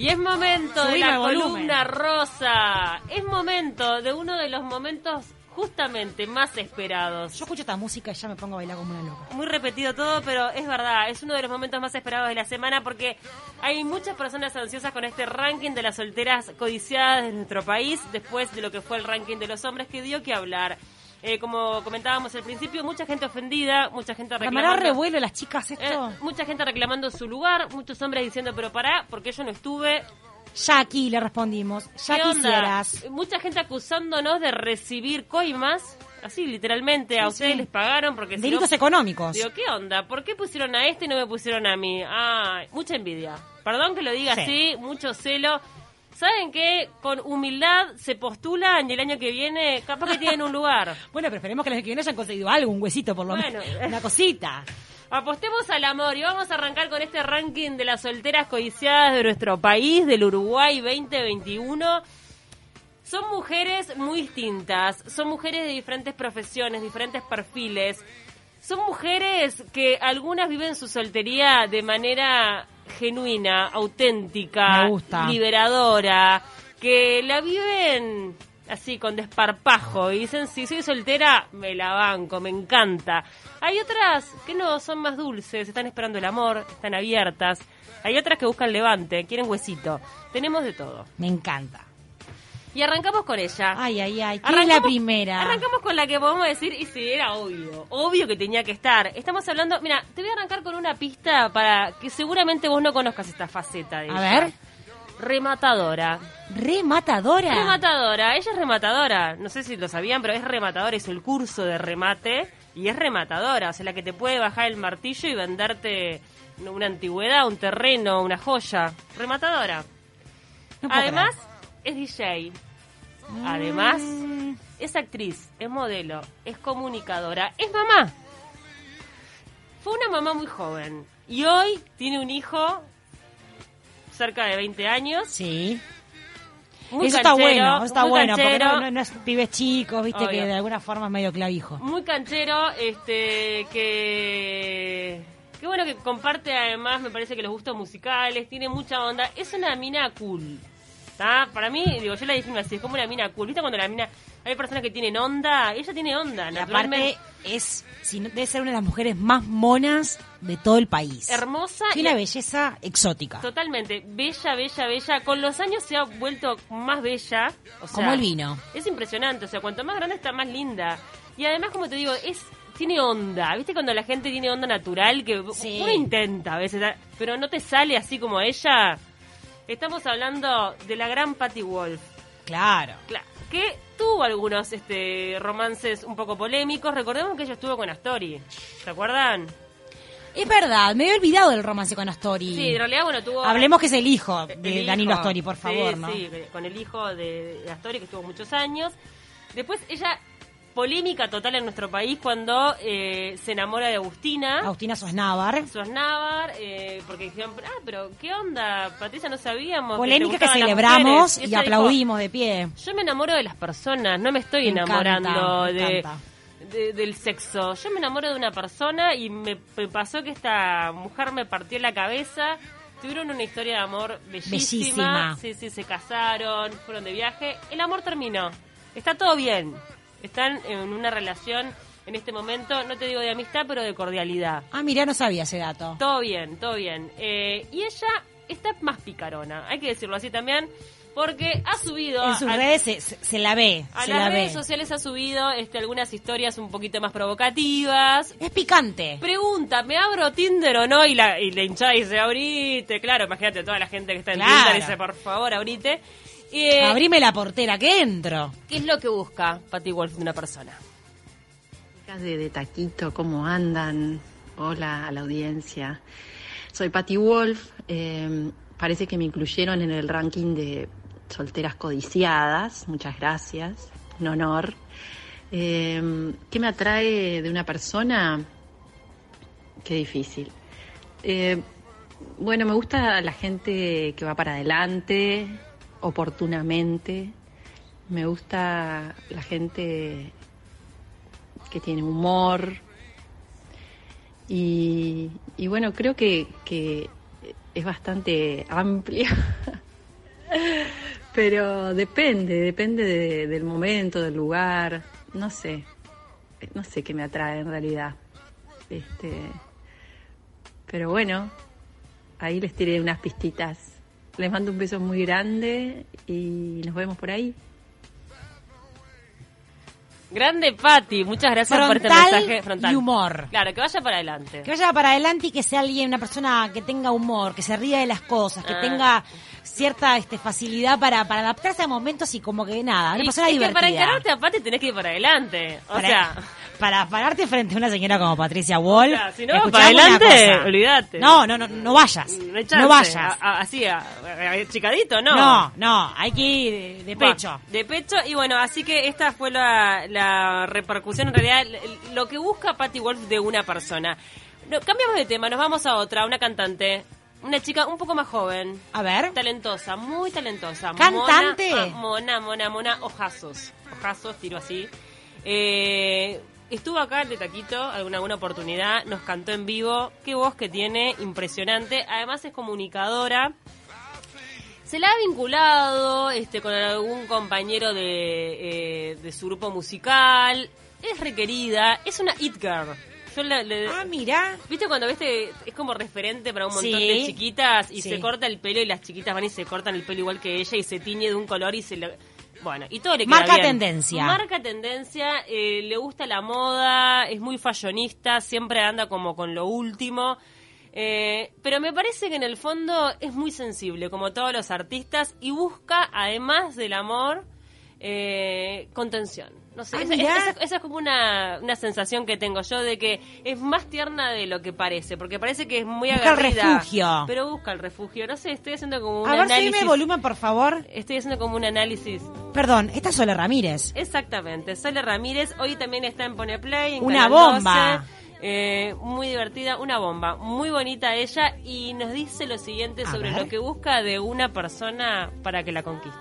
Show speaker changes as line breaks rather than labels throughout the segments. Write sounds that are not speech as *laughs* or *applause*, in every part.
Y es momento de la columna rosa. Es momento de uno de los momentos justamente más esperados.
Yo escucho esta música y ya me pongo a bailar como una loca.
Muy repetido todo, pero es verdad, es uno de los momentos más esperados de la semana porque hay muchas personas ansiosas con este ranking de las solteras codiciadas de nuestro país después de lo que fue el ranking de los hombres que dio que hablar. Eh, como comentábamos al principio, mucha gente ofendida, mucha gente
¿Para
reclamando...
revuelo las chicas esto?
Eh, mucha gente reclamando su lugar, muchos hombres diciendo, pero pará, porque yo no estuve.
Ya aquí le respondimos. Ya quisieras.
Mucha gente acusándonos de recibir coimas, así literalmente, a ustedes
sí.
les pagaron porque si no-
Delitos económicos.
Digo, ¿qué onda? ¿Por qué pusieron a este y no me pusieron a mí? Ah, mucha envidia. Perdón que lo diga
Sí.
así, mucho celo. ¿Saben qué? Con humildad se postulan y el año que viene capaz que tienen un lugar. *laughs*
Bueno, pero esperemos que los que vienen hayan conseguido algo, un huesito por lo
Bueno.
menos. Una cosita.
Apostemos al amor y vamos a arrancar con este ranking de las solteras codiciadas de nuestro país, del Uruguay 2021. Son mujeres muy distintas, son mujeres de diferentes profesiones, diferentes perfiles. Son mujeres que algunas viven su soltería de manera genuina, auténtica, liberadora, que la viven así con desparpajo y dicen si soy soltera me la banco, me encanta. Hay otras que no son más dulces, están esperando el amor, están abiertas. Hay otras que buscan levante, quieren huesito. Tenemos de todo.
Me encanta.
Y arrancamos con ella.
Ay, ay, ay. ¿Quién es la primera?
Arrancamos con la que podemos decir, y sí, era obvio, obvio que tenía que estar. Estamos hablando, mira, te voy a arrancar con una pista para que seguramente vos no conozcas esta faceta de
A
ella.
ver.
Rematadora.
Rematadora.
Rematadora, ella es rematadora. No sé si lo sabían, pero es rematadora, hizo el curso de remate y es rematadora, o sea, la que te puede bajar el martillo y venderte una antigüedad, un terreno, una joya. Rematadora.
No
Además, es DJ. Además,
Mm.
es actriz, es modelo, es comunicadora, es mamá. Fue una mamá muy joven y hoy tiene un hijo cerca de 20 años.
Sí.
Muy
eso está
canchero,
bueno, está
muy
bueno, porque
canchero.
no, no- no es pibes chicos, viste,
Obvio.
que de alguna forma es medio clavijo.
muy canchero, este, que, que bueno que comparte además, me parece que los gustos musicales, tiene mucha onda, es una mina cool, ¿tá? Para mí, digo, yo la defino así, es como una mina cool, ¿viste cuando la mina, hay personas que tienen onda, ella tiene onda,
Y
naturalmente,
aparte es, si no- debe ser una de las mujeres más monas de todo el país.
hermosa y
una belleza exótica.
totalmente, bella, bella, bella, con los años se ha vuelto más bella, o sea,
Como el vino.
Es impresionante, o sea, cuanto más grande está más linda. Y además, como te digo, es tiene onda. ¿Viste cuando la gente tiene onda natural? Que
Sí.
uno intenta a veces, pero no te sale así como ella. Estamos hablando de la gran Patty Wolf.
Claro.
Claro, que tuvo algunos este, romances un poco polémicos. Recordemos que ella estuvo con Astori. ¿Se acuerdan?
Es verdad, me he olvidado del romance con Astori.
Sí, en realidad, bueno, tuvo...
Hablemos que es el hijo
El
de
hijo.
Danilo Astori, por
Sí,
favor, ¿no?
Sí, con el hijo de Astori, que estuvo muchos años. Después ella, polémica total en nuestro país cuando eh, se enamora de Agustina.
Agustina Sosnávar.
Sosnávar, eh, porque dijeron, ah, pero ¿qué onda? Patricia, no sabíamos.
Polémica que celebramos
mujeres".
y
dijo,
aplaudimos de pie.
Yo me enamoro de las personas, no me estoy
Me encanta,
enamorando
me
de,
encanta.
de- del sexo. Yo me enamoro de una persona y me, me pasó que esta mujer me partió la cabeza. Tuvieron una historia de amor bellísima.
Bellísima.
Sí, sí, se casaron, fueron de viaje. El amor terminó. Está todo bien. Están en una relación en este momento, no te digo de amistad, pero de cordialidad.
Ah, mira, no sabía ese dato.
Todo bien, todo bien. Eh, y ella está más picarona, hay que decirlo así también, porque ha subido...
En sus
a-
redes se, se- se la ve,
a
se
las
la
redes
ve.
sociales ha subido este, algunas historias un poquito más provocativas.
Es picante.
Pregunta, ¿me abro Tinder o no? Y la, y la hinchada dice, abrite. Claro, imagínate toda la gente que está en
Claro.
Tinder dice, por favor, abrite. Eh,
Abrime la portera, que entro.
¿Qué es lo que busca Patty Wolf de una persona?
Chicas de, de Taquito, ¿cómo andan? Hola a la audiencia. Soy Patty Wolf. eh, parece que me incluyeron en el ranking de solteras codiciadas. Muchas gracias. Un honor. Eh, ¿Qué me atrae de una persona? Qué difícil. Eh, bueno, me gusta la gente que va para adelante, oportunamente. Me gusta la gente que tiene humor. Y, y bueno, creo que, que es bastante amplia *laughs* Pero depende, depende de- del momento, del lugar, no sé, no sé qué me atrae en realidad. Este, pero bueno, ahí les tiré unas pistitas. Les mando un beso muy grande y nos vemos por ahí.
Grande Patti, muchas gracias por este mensaje frontal.
y humor.
Claro, que vaya para adelante.
Que vaya para adelante y que sea alguien, una persona que tenga humor, que se ría de las cosas, que
Ah.
tenga cierta este, facilidad para, para adaptarse a momentos y como que nada, una
Y-
persona
es que
divertida.
para encararte a Patti tenés que ir para adelante. O
para,
sea,
para pararte frente a una señora como Patricia Wall.
O sea, si no para adelante, olvídate.
No, no, no, no vayas.
no,
No, vayas.
A- así, a- a- chicadito, no.
no, no, hay que ir de, pecho.
de pecho, y bueno, así que esta fue la, la repercusión, en realidad, lo que busca Patty Wolf de una persona. No, cambiamos de tema, nos vamos a otra, una cantante, una chica un poco más joven,
A ver.
talentosa, muy talentosa.
¿Cantante?
Mona, ah, mona, mona, mona, ojazos. Ojazos, tiro así. Eh, estuvo acá de Taquito alguna, alguna oportunidad, nos cantó en vivo. Qué voz que tiene, impresionante. Además es comunicadora. Se la ha vinculado este, con algún compañero de, eh, de su grupo musical. Es requerida, es una it girl. Yo la- le-
Ah, mira.
¿Viste cuando viste es como referente para un montón
Sí.
de chiquitas y
Sí.
se corta el pelo y las chiquitas van y se cortan el pelo igual que ella y se tiñe de un color y se le... Bueno, y todo le queda
Marca
bien.
tendencia.
Marca tendencia, eh, le gusta la moda, es muy fashionista, siempre anda como con lo último. Eh, pero me parece que en el fondo es muy sensible, como todos los artistas, y busca, además del amor, eh, contención. No sé,
Ah,
esa,
mirá.
esa- esa es como una, una sensación que tengo yo de que es más tierna de lo que parece, porque parece que es muy
Busca el refugio.
Pero busca el refugio. No sé, estoy haciendo como un
A ver,
análisis.
subime volumen, por favor.
Estoy haciendo como un análisis.
Perdón, esta es Sole Ramírez.
Exactamente. Sole Ramírez hoy también está en Pone Play. en
Una
Canal
bomba.
12. Eh, muy divertida, una bomba. Muy bonita ella y nos dice lo siguiente
A
sobre
ver.
lo que busca de una persona para que la conquiste.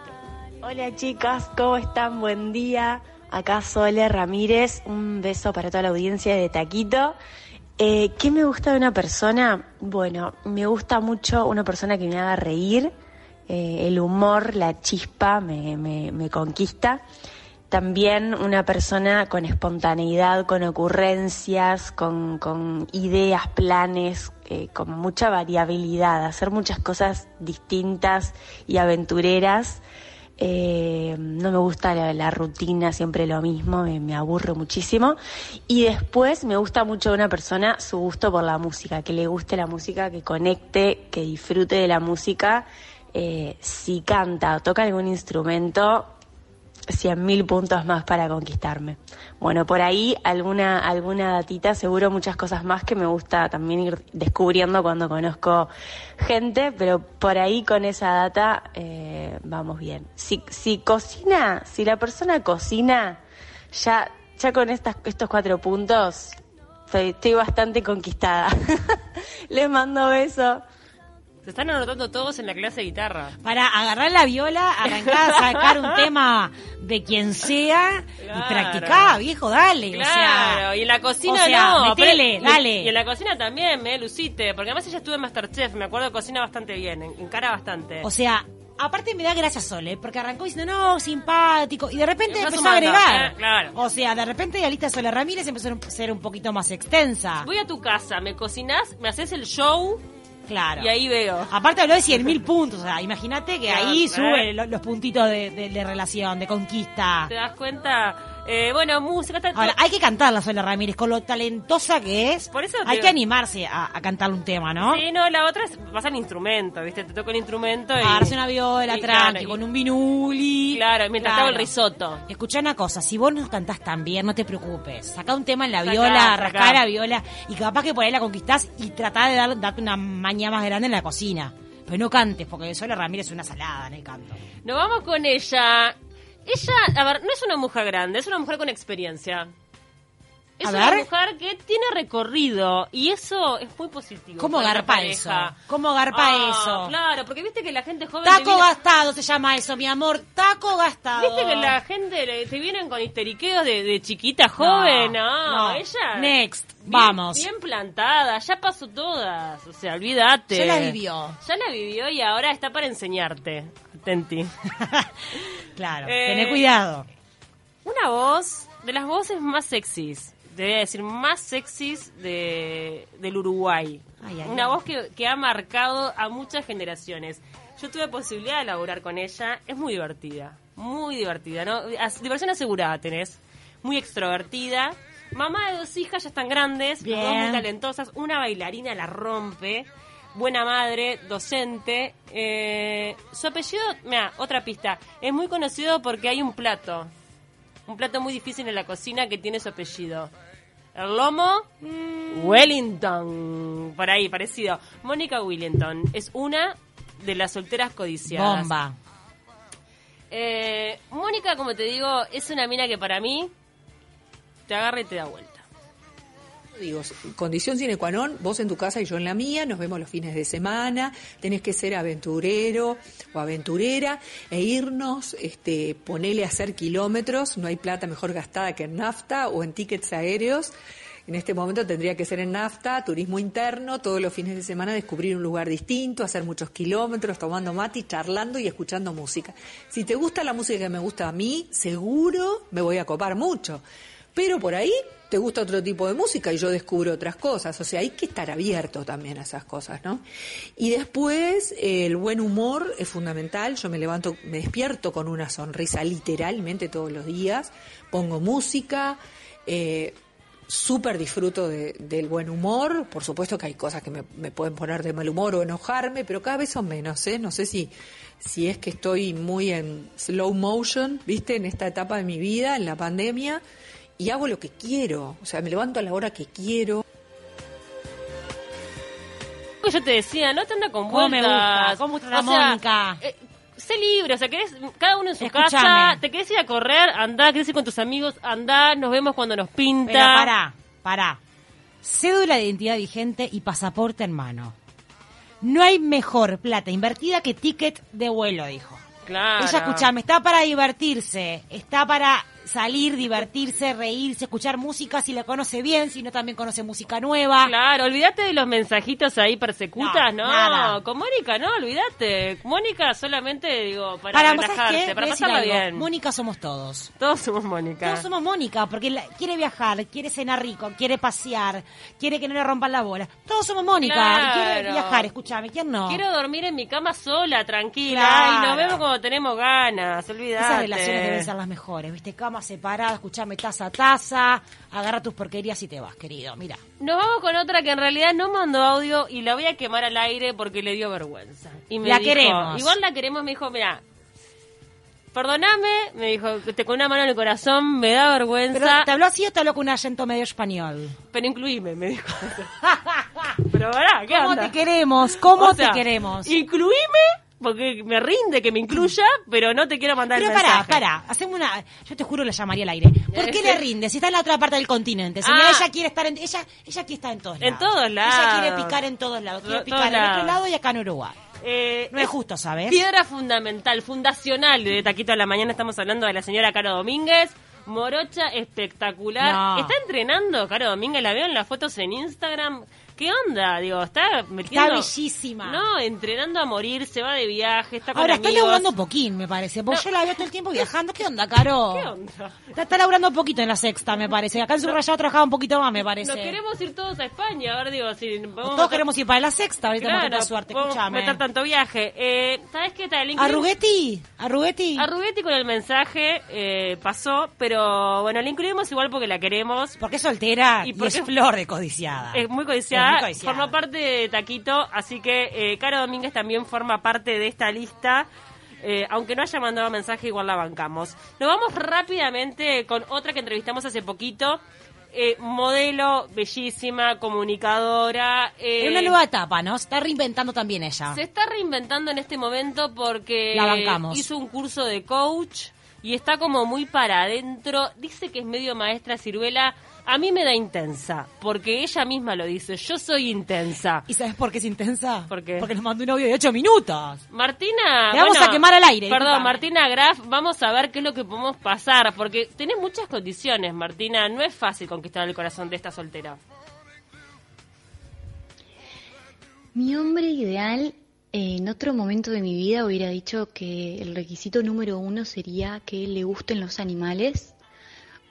Hola chicas, ¿cómo están? Buen día. Acá Sole Ramírez, un beso para toda la audiencia de Taquito. Eh, ¿Qué me gusta de una persona? Bueno, me gusta mucho una persona que me haga reír. Eh, el humor, la chispa me, me, me conquista. También una persona con espontaneidad, con ocurrencias, con, con ideas, planes, eh, con mucha variabilidad, hacer muchas cosas distintas y aventureras. Eh, no me gusta la, rutina, siempre lo mismo, me, aburro muchísimo. Y después me gusta mucho una persona su gusto por la música, que le guste la música, que conecte, que disfrute de la música. Eh, si canta o toca algún instrumento, cien mil puntos más para conquistarme. Bueno, por ahí alguna, alguna datita, seguro muchas cosas más que me gusta también ir descubriendo cuando conozco gente, pero por ahí con esa data eh, vamos bien. Si, si cocina, si la persona cocina, ya, ya con estas, estos cuatro puntos estoy, estoy bastante conquistada. *laughs* Les mando besos.
Se están anotando todos en la clase de guitarra.
Para agarrar la viola, arrancar a sacar un *laughs* tema de quien sea
Claro.
y practicar, viejo, dale.
Claro,
O sea,
y en la cocina
o sea,
no.
metele,
pero-
dale.
Y en la cocina también, me lucite. Porque además ella estuvo en Masterchef, me acuerdo cocina bastante bien, en- encara bastante.
o sea, aparte me da gracia Sole, porque arrancó diciendo, no, simpático, y de repente empezó a agregar.
eh, claro.
O sea, de repente la lista de Sole Ramírez empezó a ser un poquito más extensa.
Voy a tu casa, me cocinás, me haces el show
Claro.
y ahí veo.
Aparte habló de 100 mil puntos, o sea, imagínate que ahí
¿eh?
sube lo- los puntitos de, de- de relación, de conquista.
¿Te das cuenta? Eh, bueno, música. está-
Ahora, hay que cantarla Sola Ramírez, con lo talentosa que es.
Por eso
hay que animarse a, a cantarle un tema, ¿no?
Sí, no, la otra es, vas al instrumento, ¿viste? Te toco el instrumento y...
Agarrarse una viola
y
tranqui,
claro, y-
con un vinuli.
Claro, mientras hago el risotto.
Escuchá una cosa, si vos no cantás tan bien, no te preocupes. Sacá un tema en la
Sacá,
viola, rascá la viola, y capaz que por ahí la conquistás y tratá de dar- darte una maña más grande en la cocina. Pero no cantes, porque Sola Ramírez es una salada en el canto.
Nos vamos con ella. Ella, a ver, no es una mujer grande, es una mujer con experiencia. Es
A
una
ver.
mujer que tiene recorrido y eso es muy positivo.
¿Cómo
para
garpa eso? ¿Cómo garpa
Ah,
eso?
Claro, porque viste que la gente joven.
Taco
viene-
gastado se llama eso, mi amor. Taco gastado.
Viste que la gente te vienen con histeriqueos de, de chiquita joven, no,
no.
ella.
Next,
bien-
vamos.
Bien plantada, ya pasó todas, o sea, olvídate.
Ya la vivió.
Ya la vivió y ahora está para enseñarte. Tenti. *laughs*
claro,
Eh,
tené cuidado.
Una voz de las voces más sexys, te voy a decir, más sexys de, del Uruguay.
Ay, ay,
Una
ay.
voz que, que ha marcado a muchas generaciones. Yo tuve posibilidad de laburar con ella, es muy divertida, muy divertida, ¿no? Diversión asegurada tenés, muy extrovertida. Mamá de dos hijas, ya están grandes,
Bien.
dos muy talentosas, una bailarina la rompe, buena madre, docente. Eh, su apellido, mira, otra pista, es muy conocido porque hay un plato, un plato muy difícil en la cocina que tiene su apellido. El lomo Wellington, por ahí, parecido. Mónica Wellington es una de las solteras codiciadas.
Bomba.
Eh, Mónica, como te digo, es una mina que para mí te agarra y te da vuelta.
Digo, condición sine qua non, vos en tu casa y yo en la mía, nos vemos los fines de semana, tenés que ser aventurero o aventurera e irnos, este, ponele a hacer kilómetros, no hay plata mejor gastada que en nafta o en tickets aéreos. En este momento tendría que ser en nafta, turismo interno, todos los fines de semana descubrir un lugar distinto, hacer muchos kilómetros, tomando mate, charlando y escuchando música. Si te gusta la música que me gusta a mí, seguro me voy a copar mucho. Pero por ahí te gusta otro tipo de música y yo descubro otras cosas. O sea, hay que estar abierto también a esas cosas, ¿no? Y después, eh, el buen humor es fundamental. Yo me levanto, me despierto con una sonrisa literalmente todos los días. Pongo música. Eh, Súper disfruto de- del buen humor. Por supuesto que hay cosas que me, me pueden poner de mal humor o enojarme, pero cada vez son menos, ¿eh? No sé si, si es que estoy muy en slow motion, ¿viste? En esta etapa de mi vida, en la pandemia, y hago lo que quiero. O sea, me levanto a la hora que quiero.
que yo te decía, no te anda con
¿Cómo me
vueltas.
gusta? ¿Cómo gusta la
O sea,
Mónica?
eh, sé libre, o sea, querés, cada uno en su casa, te querés ir a correr, andá, querés ir con tus amigos, andá, nos vemos cuando nos pinta.
Pero pará, pará. Cédula de identidad vigente y pasaporte en mano. No hay mejor plata invertida que ticket de vuelo, dijo.
Claro.
Ella, escuchame, está para divertirse, está para salir, divertirse, reírse, escuchar música si la conoce bien, si no también conoce música nueva.
Claro, olvídate de los mensajitos ahí persecutas,
No,
¿no?
nada.
Con Mónica, no, olvídate. Mónica solamente, digo, para,
Para, ¿vos sabés
relajarse, para pasarla bien.
Mónica somos todos.
Todos somos Mónica.
Todos somos Mónica, porque la- quiere viajar, quiere cenar rico, quiere pasear, quiere que no le rompan la bola. Todos somos Mónica,
Claro.
quiere viajar, escúchame, ¿quién no?
Quiero dormir en mi cama sola, tranquila,
Claro.
y nos vemos cuando tenemos ganas, olvídate.
Esas relaciones deben ser las mejores, ¿viste? Cama separada, escuchame taza a taza, agarra tus porquerías y te vas, querido. Mira.
Nos vamos con otra que en realidad no mandó audio y la voy a quemar al aire porque le dio vergüenza. Y me
La
dijo-
queremos.
Igual la queremos, me dijo, mira, perdoname, me dijo, te con una mano en el corazón, me da vergüenza,
Pero,
pero,
¿Te habló así o te habló con un acento medio español?
incluíme, me dijo. *laughs* pero pará, ¿qué
¿Cómo
onda?
te queremos? ¿Cómo
O sea,
te queremos?
Incluíme, porque me rinde que me incluya, pero no te quiero mandar
Pero
el
pará,
mensaje.
pará, hacemos una... Yo te juro, la llamaría al aire. ¿Por qué le *laughs* rinde? Si está en la otra parte del continente. Señora,
Ah.
ella quiere estar en... Ella, ella quiere estar en todos
En
lados.
todos
Ella
lados.
quiere picar en todos lados. Quiere picar
todos
en otro
lados.
lado y acá en Uruguay.
Eh,
No es justo, ¿sabes?
Piedra fundamental, fundacional de Taquito a la Mañana. Estamos hablando de la señora Caro Domínguez. Morocha espectacular.
No.
¿Está entrenando Caro Domínguez? La veo en las fotos en Instagram. ¿Qué onda? Digo, está metiendo...
Está bellísima.
No, entrenando a morir, se va de viaje, está con
Ahora, está
amigos.
laburando poquín, me parece. Porque
No.
yo la veo todo el tiempo viajando. ¿Qué onda, Caro?
¿Qué onda?
Está, está laburando poquito en la sexta, me parece. Acá en Subrayado trabajaba un poquito más, me parece.
Nos queremos ir todos a España. A ver, digo, si... podemos
Todos queremos ir para la sexta, ahorita
Claro,
tanta suerte,
podemos
escúchame.
meter tanto viaje. Eh, ¿Sabes qué tal?
¿Arruguetti? ¿Arruguetti?
Arruguetti con el mensaje eh, pasó, pero bueno, la incluimos igual porque la queremos.
Porque es soltera
¿Y
y,
por
es flor de codiciada.
Es muy codiciada,
Codiciada.
forma parte de Taquito, así que eh, Caro Domínguez también forma parte de esta lista. eh, aunque no haya mandado mensaje, igual la bancamos. Nos vamos rápidamente con otra que entrevistamos hace poquito. eh, modelo, bellísima, comunicadora. eh,
Es una nueva etapa, ¿no? Se está reinventando también ella.
Se está reinventando en este momento porque
La bancamos.
hizo un curso de coach y está como muy para adentro. Dice que es medio maestra ciruela. A mí me da intensa, porque ella misma lo dice. Yo soy intensa.
¿Y sabes por qué es intensa?
¿Por qué?
Porque nos mandó un audio de ocho minutos.
Martina.
Le vamos
bueno,
a quemar al aire,
Perdón,
discúlpame.
Martina Graf, vamos a ver qué es lo que podemos pasar, porque tenés muchas condiciones, Martina. No es fácil conquistar el corazón de esta soltera.
Mi hombre ideal En otro momento de mi vida hubiera dicho que el requisito número uno sería que le gusten los animales.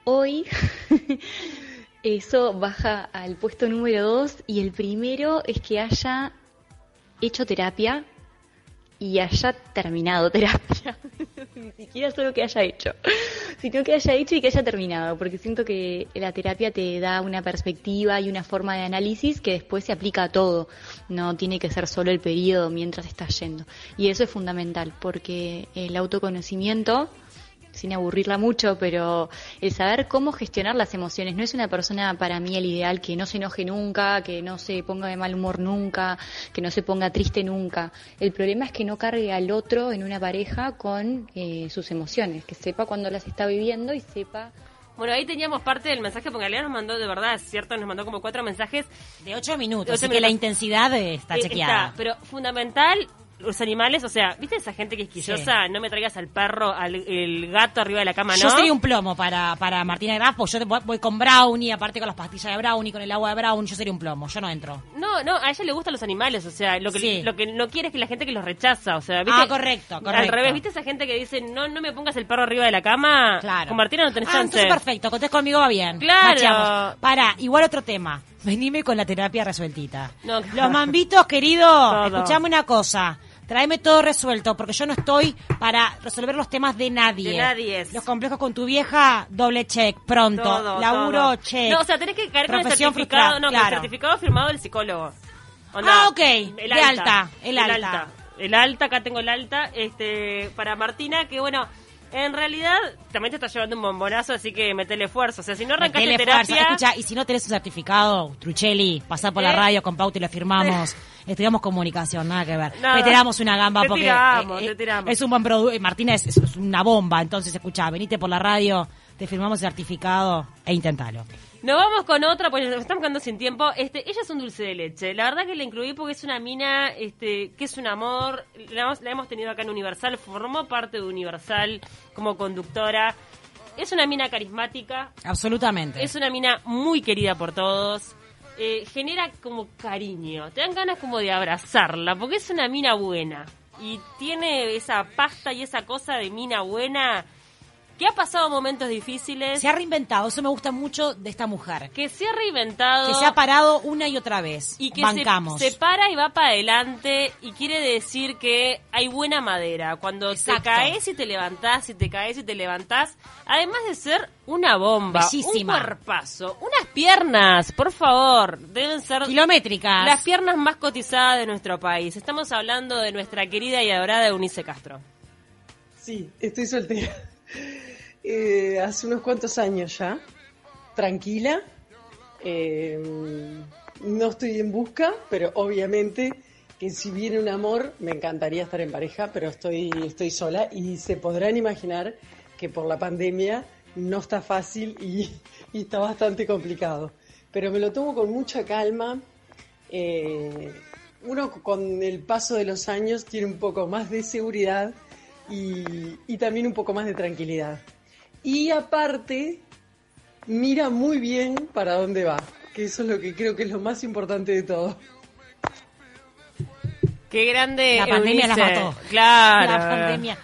Hoy *laughs* eso baja al puesto número dos y el primero es que haya hecho terapia y haya terminado *laughs* terapia. *laughs* Ni siquiera solo que haya hecho, *laughs* sino que haya hecho y que haya terminado, porque siento que la terapia te da una perspectiva y una forma de análisis que después se aplica a todo. No tiene que ser solo el periodo mientras estás yendo. Y eso es fundamental, porque el autoconocimiento sin aburrirla mucho, pero el saber cómo gestionar las emociones. No es una persona para mí el ideal que no se enoje nunca, que no se ponga de mal humor nunca, que no se ponga triste nunca. El problema es que no cargue al otro en una pareja con eh, sus emociones, que sepa cuándo las está viviendo y sepa
Bueno, ahí teníamos parte del mensaje, porque Galea nos mandó, de verdad, es cierto, nos mandó como cuatro mensajes.
De ocho minutos,
De ocho
así que la intensidad está
Eh,
chequeada.
está, pero fundamental, los animales, o sea, ¿viste esa gente que es quisquillosa? No me traigas al perro, al el gato arriba de la cama, ¿no?
Yo sería un plomo para, para Martina Graf, pues yo voy, con Brownie, aparte con las pastillas de Brownie, con el agua de Brownie, yo sería un plomo, yo no entro.
No, no, a ella le gustan los animales, o sea, lo que,
Sí.
lo que no quiere es que la gente que los rechaza, o sea, ¿viste?
Ah, correcto, correcto.
Al revés, ¿viste esa gente que dice, no, no me pongas el perro arriba de la cama?
Claro.
Con Martina no tenés
ah,
chance.
entonces perfecto, contés conmigo va bien.
Claro.
Para, igual otro tema. Venime con la terapia resueltita.
No,
Los *laughs* mambitos, querido,
Todo.
escuchame una cosa. Tráeme todo resuelto, porque yo no estoy para resolver los temas de nadie.
De nadie.
Los complejos con tu vieja, doble check, pronto.
Todo,
Laburo,
todo.
check.
No, o sea, tenés que caer con el certificado, no, con el certificado firmado del psicólogo.
Ah, ok, de alta, el alta.
El alta, acá tengo el alta, este, para Martina, que bueno, en realidad también te está llevando un bombonazo, así que metele esfuerzo. O sea, si no arrancaste terapia...
Escucha, y si no tenés un certificado, Truchelli, pasá por la
¿Eh?
radio con Pauta y lo firmamos. Estudiamos comunicación, nada que ver.
Nada.
Te tiramos una gamba
Te
porque
tiramos,
eh,
te
eh,
tiramos.
es un buen producto. Martina es, es una bomba, entonces escucha, venite por la radio, te firmamos el certificado e intentalo.
Nos vamos con otra, porque nos estamos quedando sin tiempo. Este, ella es un dulce de leche. La verdad que la incluí porque es una mina, este, que es un amor. La hemos, la hemos tenido acá en Universal, formó parte de Universal como conductora. Es una mina carismática,
Absolutamente.
es una mina muy querida por todos. Eh, genera como cariño. Te dan ganas como de abrazarla, porque es una mina buena. Y tiene esa pasta y esa cosa de mina buena que ha pasado momentos difíciles.
Se ha reinventado, eso me gusta mucho de esta mujer.
que se ha reinventado
Que se ha parado una y otra vez.
y que se,
Bancamos.
se para y va para adelante y quiere decir que hay buena madera. Cuando
Exacto.
te caes y te levantás, y te caes y te levantás, además de ser una bomba,
Bellísima.
un cuerpazo, unas piernas, por favor, deben ser
Kilométricas.
las piernas más cotizadas de nuestro país. Estamos hablando de nuestra querida y adorada Eunice Castro.
Sí, estoy soltera. Eh, hace unos cuantos años ya. Tranquila. Eh, no estoy en busca, pero obviamente que si viene un amor, me encantaría estar en pareja, pero estoy, estoy sola y se podrán imaginar que por la pandemia no está fácil y, *laughs* está bastante complicado. Pero me lo tomo con mucha calma. Eh, uno con el paso de los años tiene un poco más de seguridad y también un poco más de tranquilidad. Y aparte, mira muy bien para dónde va, que eso es lo que creo que es lo más importante de todo.
Qué grande.
La pandemia la
Eunice.
mató.
Claro.
La pandemia,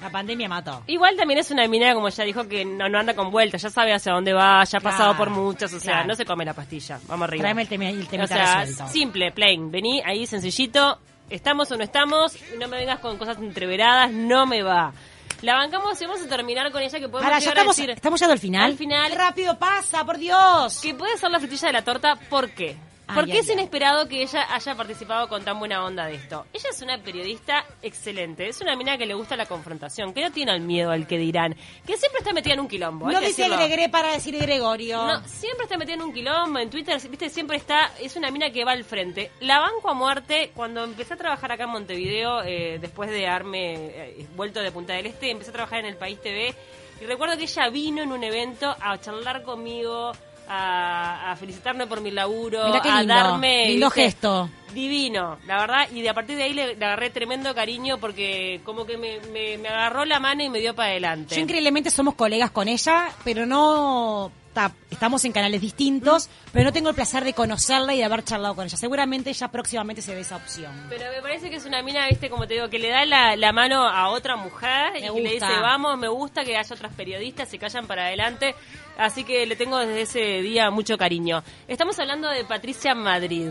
la pandemia mató.
Igual también es una mina, como ya dijo, que no, no anda con vueltas, ya sabe hacia dónde va, ya ha
Claro,
pasado por muchas, o sea,
claro.
no se come la pastilla. Vamos arriba.
Tráeme el, tema, el
o sea,
resuelto.
simple, plain. Vení ahí sencillito, estamos o no estamos, y no me vengas con cosas entreveradas, no me va. La bancamos y vamos a terminar con ella que podemos
Ahora, ya
llegar a
estamos,
decir
estamos llegando al final.
Al final.
Qué rápido pasa, por Dios.
que puede ser la frutilla de la torta, ¿por qué?
Ay,
¿Por qué
ay,
es
ay.
inesperado que ella haya participado con tan buena onda de esto? Ella es una periodista excelente, es una mina que le gusta la confrontación, que no tiene el miedo al que dirán, que siempre está metida en un quilombo.
No dice. Gregre para decir Gregorio.
No, siempre está metida en un quilombo, en Twitter, viste, siempre está, es una mina que va al frente. La banco a muerte, cuando empecé a trabajar acá en Montevideo, eh, después de haberme eh, vuelto de Punta del Este, empecé a trabajar en el País TV, y recuerdo que ella vino en un evento a charlar conmigo, a, a felicitarme por mi laburo,
Mirá qué
a darme...
lindo
¿viste?
gesto.
Divino, la verdad, y de a partir de ahí le, le agarré tremendo cariño porque como que me, me- me agarró la mano y me dio para adelante.
Yo increíblemente somos colegas con ella, pero no está- estamos en canales distintos, pero no tengo el placer de conocerla y de haber charlado con ella. Seguramente ella próximamente se dé esa opción.
Pero me parece que es una mina, viste, como te digo, que le da la, la mano a otra mujer
Me
y que le
gusta.
dice, vamos, me gusta que haya otras periodistas que vayan para adelante. Así que le tengo desde ese día mucho cariño. Estamos hablando de Patricia Madrid.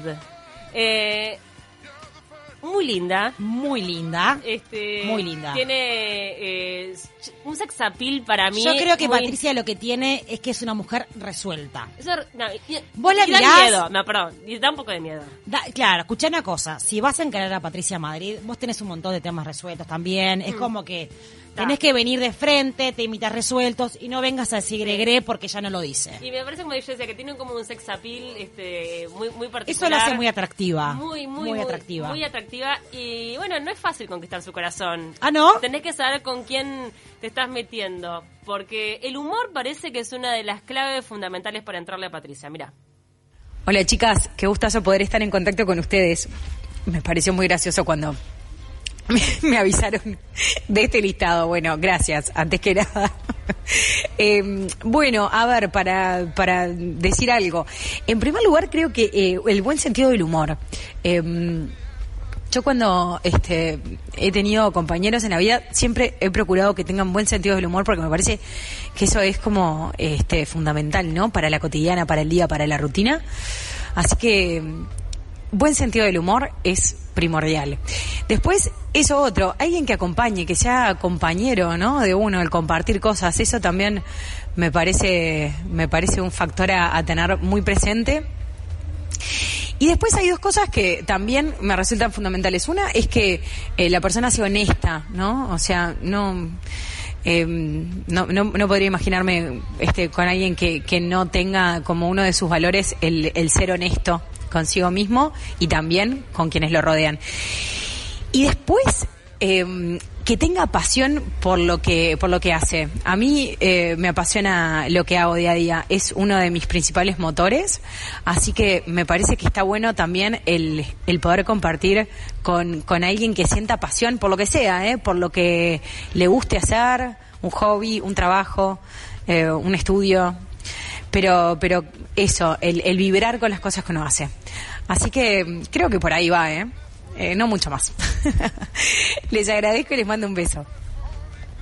Eh, muy linda.
Muy linda.
Este,
Muy linda.
Tiene eh, un sex appeal para mí.
Yo creo que
muy-
Patricia lo que tiene es que es una mujer resuelta.
Eso, no, y-
Vos la
y da
mirás-
miedo, no, perdón, y da un poco de miedo.
Da- claro, escuchá una cosa, si vas a encarar a Patricia Madrid, vos tenés un montón de temas resueltos también, es como que tenés que venir de frente, te imitas resueltos y no vengas a decir gregre porque ya no lo dice.
Y me parece como decía, que tiene como un sex appeal este, muy, muy particular.
Eso la hace muy atractiva.
Muy, muy,
Muy atractiva.
Muy atractiva. Y bueno, no es fácil conquistar su corazón.
Ah, ¿no?
Tenés que saber con quién te estás metiendo. Porque el humor parece que es una de las claves fundamentales para entrarle a Patricia. Mira.
Hola chicas, qué gustazo poder estar en contacto con ustedes. Me pareció muy gracioso cuando *laughs* me, avisaron de este listado. Bueno, gracias, antes que nada. *laughs* Eh, bueno, a ver, para, para decir algo. En primer lugar, creo que eh, el buen sentido del humor. Eh, yo cuando este, he tenido compañeros en la vida siempre he procurado que tengan buen sentido del humor porque me parece que eso es como este, fundamental, ¿no? Para la cotidiana, para el día, para la rutina. Así que buen sentido del humor es primordial. Después, eso otro, alguien que acompañe, que sea compañero, ¿no? De uno, el compartir cosas, eso también me parece, me parece un factor a, tener muy presente. Y después hay dos cosas que también me resultan fundamentales. Una es que eh, la persona sea honesta, ¿no? O sea, no, eh, no, no, no podría imaginarme este, con alguien que, que no tenga como uno de sus valores el, el ser honesto consigo mismo y también con quienes lo rodean. Y después, eh, que tenga pasión por lo que, por lo que hace. A mí eh, me apasiona lo que hago día a día. Es uno de mis principales motores. Así que me parece que está bueno también el, el poder compartir con, con alguien que sienta pasión por lo que sea, ¿eh? por lo que le guste hacer, un hobby, un trabajo, eh, un estudio. Pero, pero eso, el, el vibrar con las cosas que uno hace. Así que mm, creo que por ahí va, ¿eh? Eh, no mucho más. *laughs* les agradezco y les mando un beso.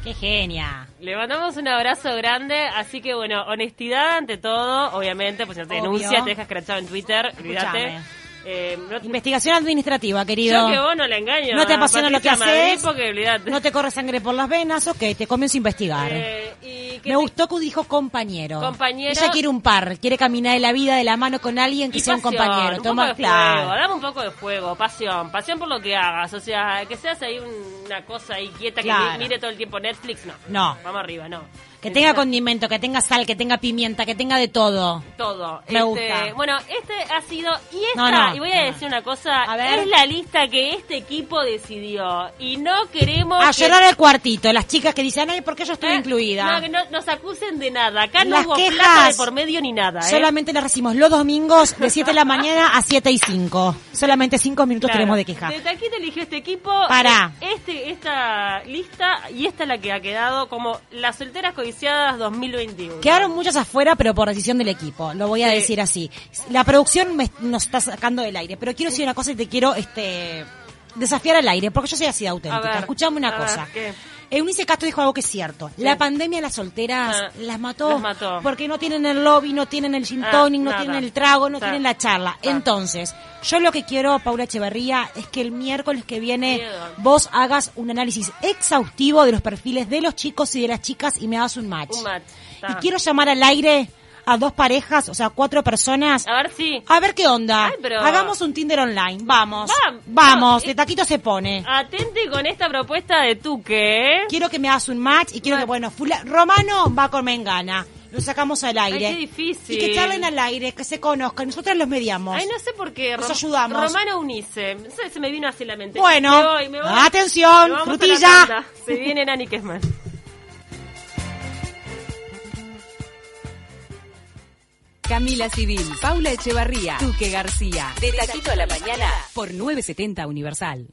¡Qué genia!
Le mandamos un abrazo grande, así que bueno, honestidad ante todo, obviamente, pues si no te
Obvio.
denuncia, te dejas escrachado en Twitter, olvídate. Eh, no-
Investigación administrativa, querido.
yo que vos no la engaño.
No te
a
apasiona lo que haces. No te corre sangre por las venas, ok, te comienzo a investigar.
Eh, y que
Me
te-
gustó que dijo compañero.
Compañero.
Ella quiere un par, quiere caminar en la vida de la mano con alguien que
y
sea un compañero.
Un
Toma,
poco de
claro.
fuego, dame un poco de fuego, pasión, pasión por lo que hagas, o sea, que seas ahí una cosa ahí quieta
Claro.
que mi- mire todo el tiempo Netflix, no.
No.
Vamos arriba, no.
Que tenga condimento, que tenga sal, que tenga pimienta, que tenga de todo.
todo.
Me
Este,
gusta.
Bueno, este ha sido y esta,
No, no,
y voy a
no.
decir una cosa,
A ver.
es la lista que este equipo decidió y no queremos
A
que-
llorar el cuartito, las chicas que dicen, ay, ¿por qué yo estoy
eh,
incluida?
No, que no nos acusen de nada. Acá no
Las
hubo
quejas
plata de por medio ni nada, ¿eh?
Solamente las recibimos los domingos de 7 de la mañana a 7 y 5. Solamente 5 minutos
Claro.
tenemos de queja.
Desde aquí te eligió este equipo.
Pará.
Este, esta lista y esta es la que ha quedado como las solteras codiciadas 2021.
Quedaron muchas afuera, pero por decisión del equipo. Lo voy a
Sí.
decir así. La producción me- nos está sacando del aire, pero quiero decir una cosa y te quiero este desafiar al aire, porque yo soy así de auténtica.
ver,
Escuchame una
ver,
cosa. Eunice Castro dijo algo que es cierto. La pandemia a las solteras
Ah,
las mató,
las mató.
porque no tienen el lobby, no tienen el gin
Ah,
no tienen el trago, no
Sí.
tienen la charla.
Sí.
Entonces, yo lo que quiero, Paula Echeverría, es que el miércoles que viene
Miedo.
vos hagas un análisis exhaustivo de los perfiles de los chicos y de las chicas y me hagas un match.
Un match,
Y quiero llamar al aire a dos parejas, o sea, cuatro personas.
A ver si.
A ver qué onda.
Ay, pero-
Hagamos un Tinder online. Vamos.
Va-
Vamos.
no,
de taquito se pone.
Atente con esta propuesta de Tuque, ¿eh?
Quiero que me hagas un match y quiero que, bueno, fula- Romano va con Mengana. Lo sacamos al aire.
Ay, qué difícil.
Y que charlen al aire, que se conozcan. Nosotros los mediamos.
Ay, no sé por qué.
Nos
Rom-
ayudamos.
Romano Unice. Se me vino así la mente.
Bueno,
Me voy, me voy.
atención, frutilla.
Se viene Nani Kesman.
Camila Civil, Paula Echevarría, Duque García. De Taquito a la Mañana. Por 970 Universal.